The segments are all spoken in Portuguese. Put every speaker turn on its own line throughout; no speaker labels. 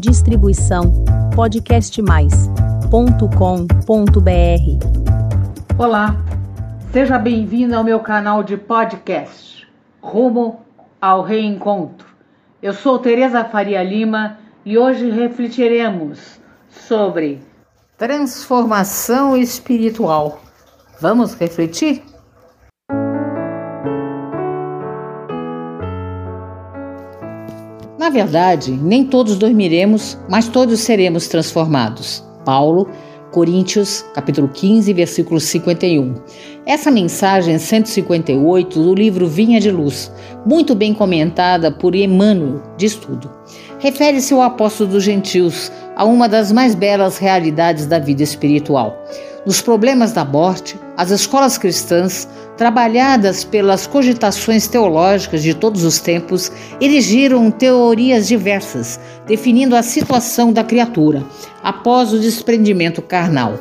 Distribuição podcastmais.com.br.
Olá, seja bem-vindo ao meu canal de podcast Rumo ao Reencontro. Eu sou Tereza Faria Lima e hoje refletiremos sobre transformação espiritual. Vamos refletir? Na verdade, nem todos dormiremos, mas todos seremos transformados. Paulo, Coríntios, capítulo 15, versículo 51. Essa mensagem 158 do livro Vinha de Luz, muito bem comentada por Emmanuel de Estudo, refere-se ao apóstolo dos gentios, a uma das mais belas realidades da vida espiritual. Nos problemas da morte, as escolas cristãs trabalhadas pelas cogitações teológicas de todos os tempos, erigiram teorias diversas, definindo a situação da criatura após o desprendimento carnal.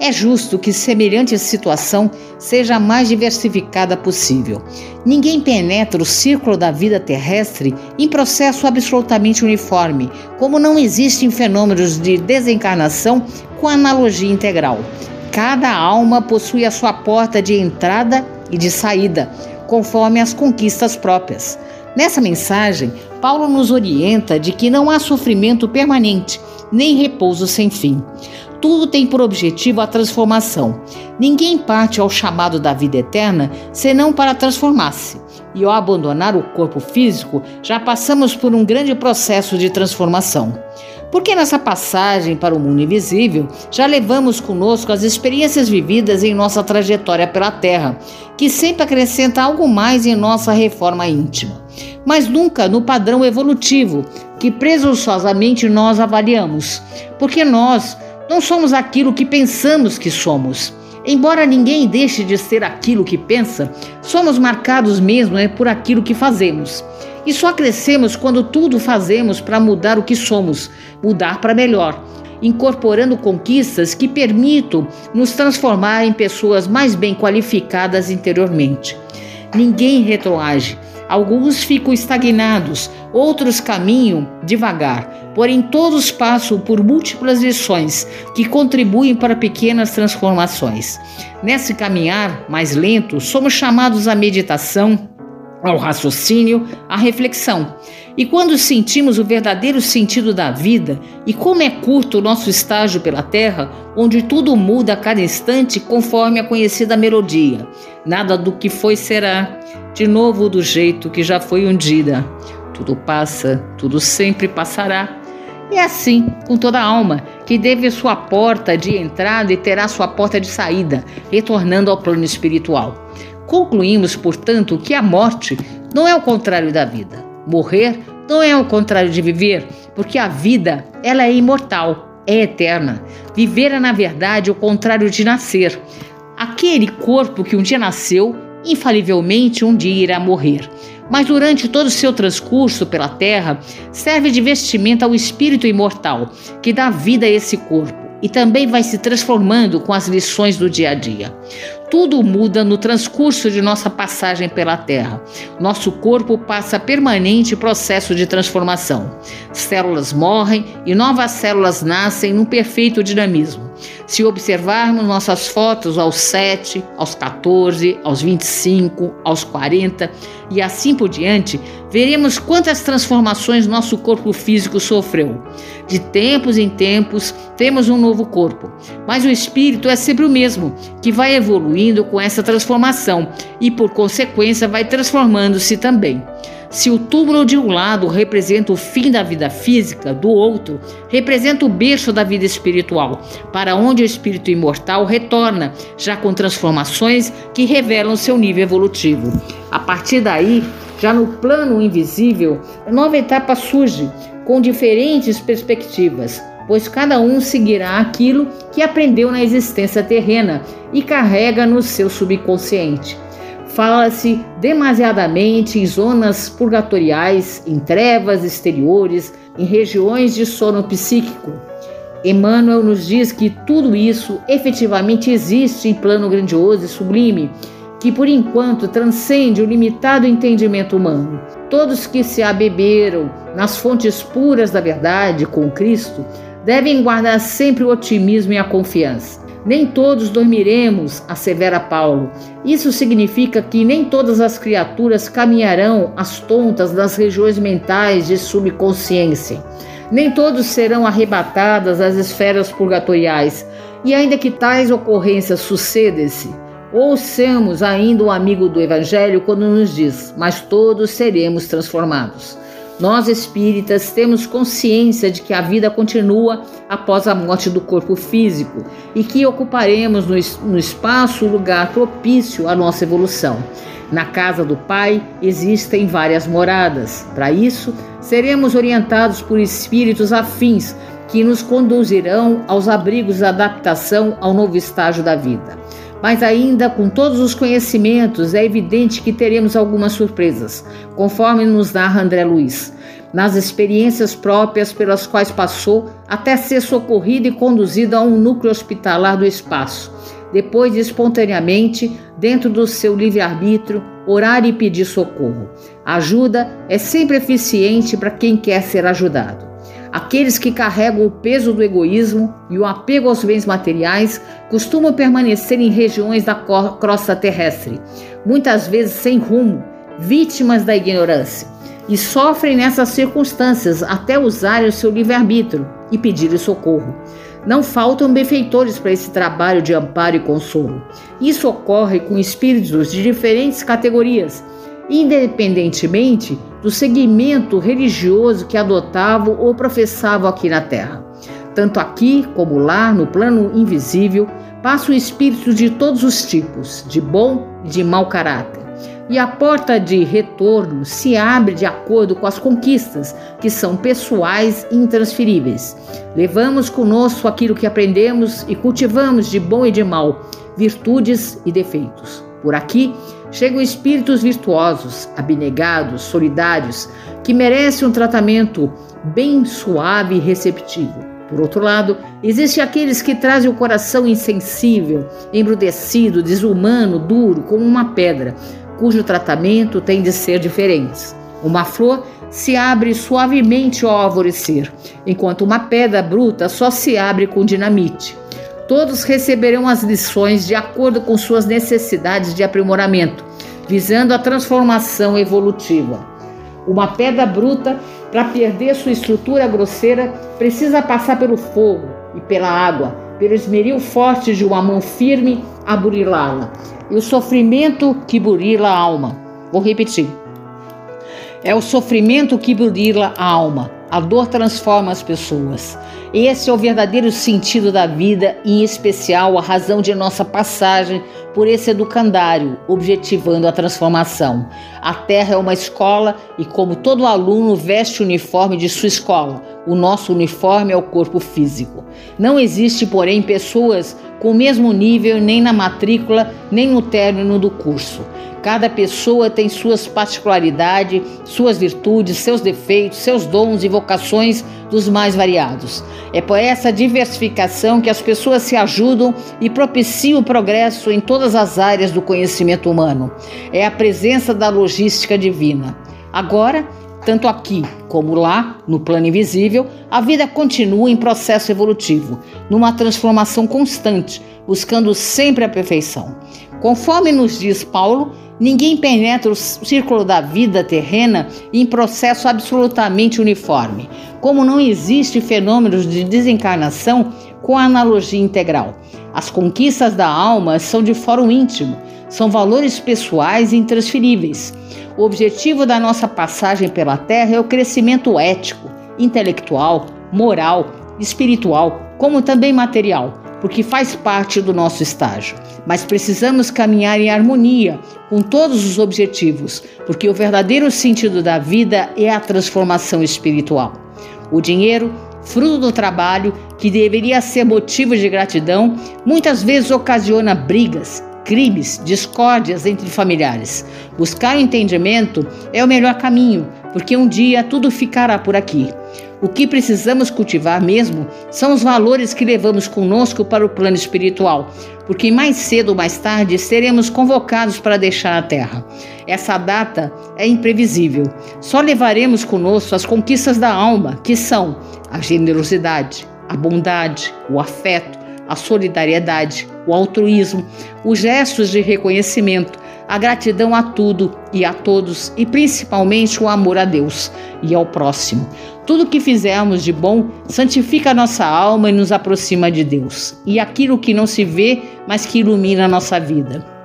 É justo que semelhante situação seja a mais diversificada possível. Ninguém penetra o círculo da vida terrestre em processo absolutamente uniforme, como não existem fenômenos de desencarnação com analogia integral. Cada alma possui a sua porta de entrada e de saída, conforme as conquistas próprias. Nessa mensagem, Paulo nos orienta de que não há sofrimento permanente, nem repouso sem fim. Tudo tem por objetivo a transformação. Ninguém parte ao chamado da vida eterna senão para transformar-se. E ao abandonar o corpo físico, já passamos por um grande processo de transformação. Porque nessa passagem para o mundo invisível, já levamos conosco as experiências vividas em nossa trajetória pela Terra, que sempre acrescenta algo mais em nossa reforma íntima, mas nunca no padrão evolutivo que presunçosamente nós avaliamos, porque nós não somos aquilo que pensamos que somos. Embora ninguém deixe de ser aquilo que pensa, somos marcados mesmo é, por aquilo que fazemos. E só crescemos quando tudo fazemos para mudar o que somos, mudar para melhor, incorporando conquistas que permitam nos transformar em pessoas mais bem qualificadas interiormente. Ninguém retroage. Alguns ficam estagnados, outros caminham devagar, porém todos passam por múltiplas lições que contribuem para pequenas transformações. Nesse caminhar mais lento, somos chamados à meditação, ao raciocínio, à reflexão. E quando sentimos o verdadeiro sentido da vida e como é curto o nosso estágio pela Terra, onde tudo muda a cada instante conforme a conhecida melodia, nada do que foi será, de novo do jeito que já foi um dia. Tudo passa, tudo sempre passará. E é assim com toda alma, que deve sua porta de entrada e terá sua porta de saída, retornando ao plano espiritual. Concluímos, portanto, que a morte não é o contrário da vida. Morrer não é o contrário de viver, porque a vida, ela é imortal, é eterna. Viver é, na verdade, o contrário de nascer. Aquele corpo que um dia nasceu, infalivelmente um dia irá morrer. Mas durante todo o seu transcurso pela terra, serve de vestimenta ao espírito imortal, que dá vida a esse corpo e também vai se transformando com as lições do dia a dia. Tudo muda no transcurso de nossa passagem pela Terra. Nosso corpo passa permanente processo de transformação. Células morrem e novas células nascem num perfeito dinamismo. Se observarmos nossas fotos aos 7, aos 14, aos 25, aos 40 e assim por diante, veremos quantas transformações nosso corpo físico sofreu. De tempos em tempos, temos um novo corpo, mas o espírito é sempre o mesmo, que vai evoluindo com essa transformação e, por consequência, vai transformando-se também. Se o túmulo de um lado representa o fim da vida física, do outro representa o berço da vida espiritual, para onde o espírito imortal retorna, já com transformações que revelam seu nível evolutivo. A partir daí, já no plano invisível, nova etapa surge, com diferentes perspectivas, pois cada um seguirá aquilo que aprendeu na existência terrena e carrega no seu subconsciente. Fala-se demasiadamente em zonas purgatoriais, em trevas exteriores, em regiões de sono psíquico. Emmanuel nos diz que tudo isso efetivamente existe em plano grandioso e sublime, que por enquanto transcende o limitado entendimento humano. Todos que se abeberam nas fontes puras da verdade com Cristo devem guardar sempre o otimismo e a confiança. Nem todos dormiremos, assevera Paulo. Isso significa que nem todas as criaturas caminharão às tontas nas regiões mentais de subconsciência. Nem todos serão arrebatadas às esferas purgatoriais. E ainda que tais ocorrências sucedem-se, ouçamos ainda o amigo do Evangelho quando nos diz: Mas todos seremos transformados. Nós espíritas temos consciência de que a vida continua após a morte do corpo físico e que ocuparemos no, espaço o lugar propício à nossa evolução. Na casa do Pai existem várias moradas. Para isso, seremos orientados por espíritos afins que nos conduzirão aos abrigos da adaptação ao novo estágio da vida. Mas ainda com todos os conhecimentos, é evidente que teremos algumas surpresas, conforme nos narra André Luiz, nas experiências próprias pelas quais passou até ser socorrido e conduzido a um núcleo hospitalar do espaço. Depois, espontaneamente, dentro do seu livre-arbítrio, orar e pedir socorro. A ajuda é sempre eficiente para quem quer ser ajudado. Aqueles que carregam o peso do egoísmo e o apego aos bens materiais costumam permanecer em regiões da crosta terrestre, muitas vezes sem rumo, vítimas da ignorância, e sofrem nessas circunstâncias até usarem o seu livre-arbítrio e pedirem socorro. Não faltam benfeitores para esse trabalho de amparo e consolo. Isso ocorre com espíritos de diferentes categorias independentemente do segmento religioso que adotavam ou professavam aqui na Terra. Tanto aqui como lá, no plano invisível, passam espíritos de todos os tipos, de bom e de mau caráter. E a porta de retorno se abre de acordo com as conquistas, que são pessoais e intransferíveis. Levamos conosco aquilo que aprendemos e cultivamos de bom e de mal, virtudes e defeitos. Por aqui chegam espíritos virtuosos, abnegados, solidários, que merecem um tratamento bem suave e receptivo. Por outro lado, existem aqueles que trazem o coração insensível, embrutecido, desumano, duro, como uma pedra, cujo tratamento tem de ser diferente. Uma flor se abre suavemente ao alvorecer, enquanto uma pedra bruta só se abre com dinamite. Todos receberão as lições de acordo com suas necessidades de aprimoramento, visando a transformação evolutiva. Uma pedra bruta, para perder sua estrutura grosseira, precisa passar pelo fogo e pela água, pelo esmeril forte de uma mão firme a burilá-la. E o sofrimento que burila a alma. Vou repetir. É o sofrimento que burila a alma. A dor transforma as pessoas. Esse é o verdadeiro sentido da vida, em especial a razão de nossa passagem por esse educandário, objetivando a transformação. A Terra é uma escola e, como todo aluno veste o uniforme de sua escola, o nosso uniforme é o corpo físico. Não existe, porém, pessoas com o mesmo nível nem na matrícula, nem no término do curso. Cada pessoa tem suas particularidades, suas virtudes, seus defeitos, seus dons e vocações dos mais variados. É por essa diversificação que as pessoas se ajudam e propiciam o progresso em todas as áreas do conhecimento humano. É a presença da logística divina. Agora, tanto aqui como lá, no plano invisível, a vida continua em processo evolutivo, numa transformação constante, buscando sempre a perfeição. Conforme nos diz Paulo, ninguém penetra o círculo da vida terrena em processo absolutamente uniforme, como não existe fenômenos de desencarnação com analogia integral. As conquistas da alma são de fórum íntimo, são valores pessoais intransferíveis. O objetivo da nossa passagem pela Terra é o crescimento ético, intelectual, moral, espiritual, como também material porque faz parte do nosso estágio. Mas precisamos caminhar em harmonia com todos os objetivos, porque o verdadeiro sentido da vida é a transformação espiritual. O dinheiro, fruto do trabalho, que deveria ser motivo de gratidão, muitas vezes ocasiona brigas, crimes, discórdias entre familiares. Buscar entendimento é o melhor caminho, porque um dia tudo ficará por aqui. O que precisamos cultivar mesmo são os valores que levamos conosco para o plano espiritual, porque mais cedo ou mais tarde seremos convocados para deixar a terra. Essa data é imprevisível. Só levaremos conosco as conquistas da alma, que são a generosidade, a bondade, o afeto, a solidariedade, o altruísmo, os gestos de reconhecimento, a gratidão a tudo e a todos e principalmente o amor a Deus e ao próximo. Tudo que fizermos de bom santifica a nossa alma e nos aproxima de Deus. E aquilo que não se vê, mas que ilumina a nossa vida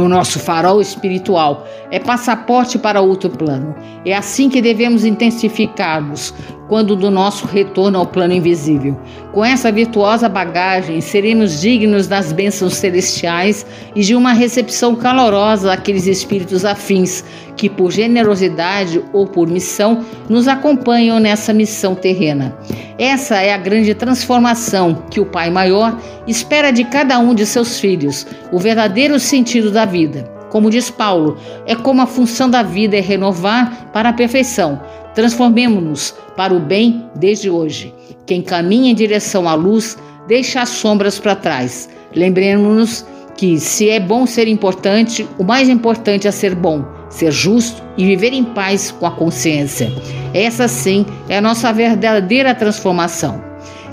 o nosso farol espiritual, é passaporte para outro plano. É assim que devemos intensificar-nos quando do nosso retorno ao plano invisível. Com essa virtuosa bagagem, seremos dignos das bênçãos celestiais e de uma recepção calorosa daqueles espíritos afins que, por generosidade ou por missão, nos acompanham nessa missão terrena. Essa é a grande transformação que o Pai Maior espera de cada um de seus filhos, o verdadeiro sentido da vida. Como diz Paulo, é como a função da vida é renovar para a perfeição. Transformemos-nos para o bem desde hoje. Quem caminha em direção à luz, deixa as sombras para trás. Lembremos-nos que, se é bom ser importante, o mais importante é ser bom, ser justo e viver em paz com a consciência. Essa sim é a nossa verdadeira transformação.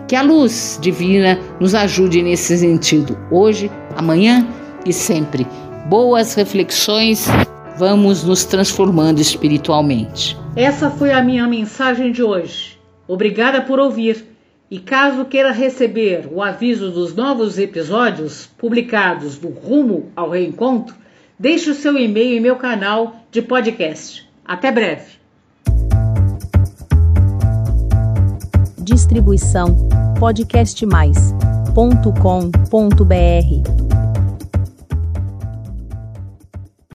Que a luz divina nos ajude nesse sentido, hoje, amanhã e sempre. Boas reflexões, vamos nos transformando espiritualmente.
Essa foi a minha mensagem de hoje. Obrigada por ouvir. E caso queira receber o aviso dos novos episódios publicados do Rumo ao Reencontro, deixe o seu e-mail em meu canal de podcast. Até breve.
Distribuição podcastmais.com.br